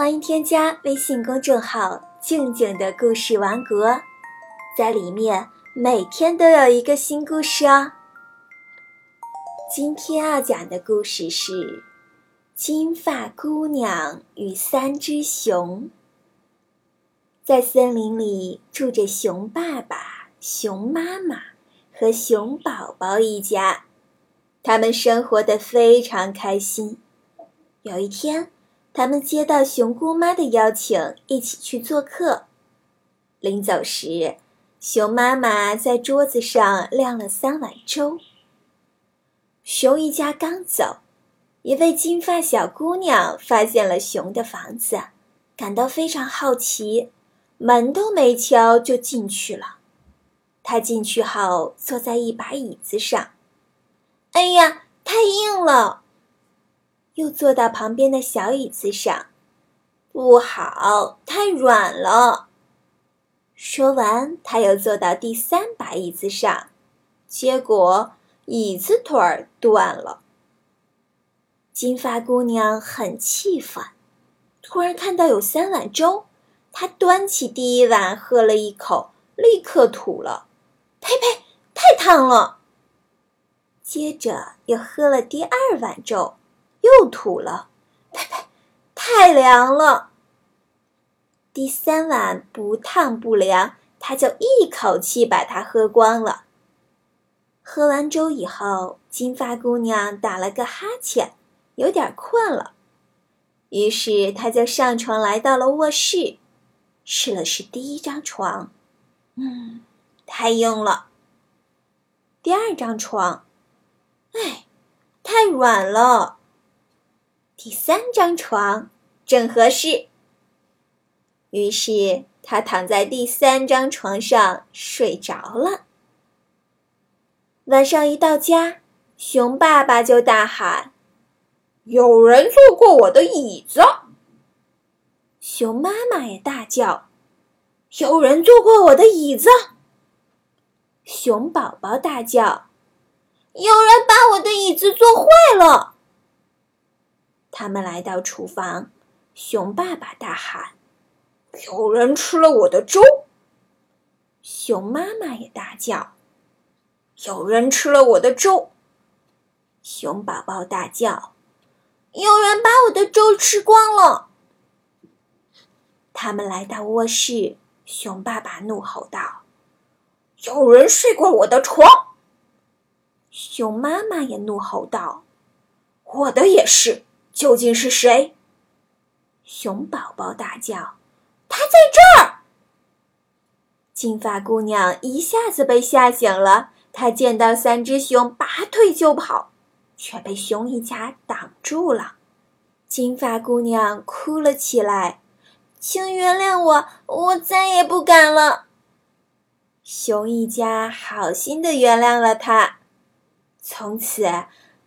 欢迎添加微信公众号“静静的故事王国”，在里面每天都有一个新故事哦。今天要讲的故事是《金发姑娘与三只熊》。在森林里住着熊爸爸、熊妈妈和熊宝宝一家，他们生活的非常开心。有一天，他们接到熊姑妈的邀请，一起去做客。临走时，熊妈妈在桌子上晾了三碗粥。熊一家刚走，一位金发小姑娘发现了熊的房子，感到非常好奇，门都没敲就进去了。她进去后，坐在一把椅子上，哎呀，太硬了！又坐到旁边的小椅子上，不好，太软了。说完，他又坐到第三把椅子上，结果椅子腿儿断了。金发姑娘很气愤，突然看到有三碗粥，她端起第一碗喝了一口，立刻吐了，呸呸，太烫了。接着又喝了第二碗粥。又吐了，呸呸，太凉了。第三碗不烫不凉，他就一口气把它喝光了。喝完粥以后，金发姑娘打了个哈欠，有点困了，于是她就上床来到了卧室，试了试第一张床，嗯，太硬了。第二张床，哎，太软了。第三张床正合适，于是他躺在第三张床上睡着了。晚上一到家，熊爸爸就大喊：“有人坐过我的椅子！”熊妈妈也大叫：“有人坐过我的椅子！”熊宝宝大叫：“有人把我的椅子坐坏了！”他们来到厨房，熊爸爸大喊：“有人吃了我的粥！”熊妈妈也大叫：“有人吃了我的粥！”熊宝宝大叫：“有人把我的粥吃光了！”他们来到卧室，熊爸爸怒吼道：“有人睡过我的床！”熊妈妈也怒吼道：“我的也是！”究竟是谁？熊宝宝大叫：“他在这儿！”金发姑娘一下子被吓醒了，她见到三只熊，拔腿就跑，却被熊一家挡住了。金发姑娘哭了起来：“请原谅我，我再也不敢了。”熊一家好心的原谅了她，从此。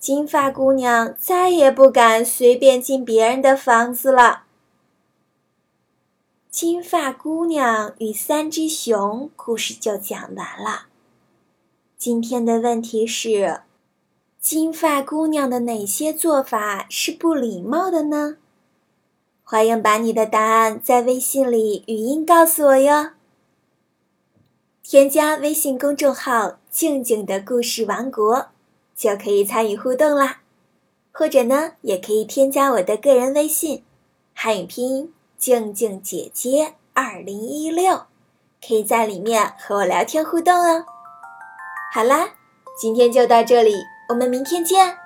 金发姑娘再也不敢随便进别人的房子了。金发姑娘与三只熊故事就讲完了。今天的问题是：金发姑娘的哪些做法是不礼貌的呢？欢迎把你的答案在微信里语音告诉我哟。添加微信公众号“静静的故事王国”。就可以参与互动啦，或者呢，也可以添加我的个人微信，汉语拼音静静姐姐二零一六，可以在里面和我聊天互动哦。好啦，今天就到这里，我们明天见。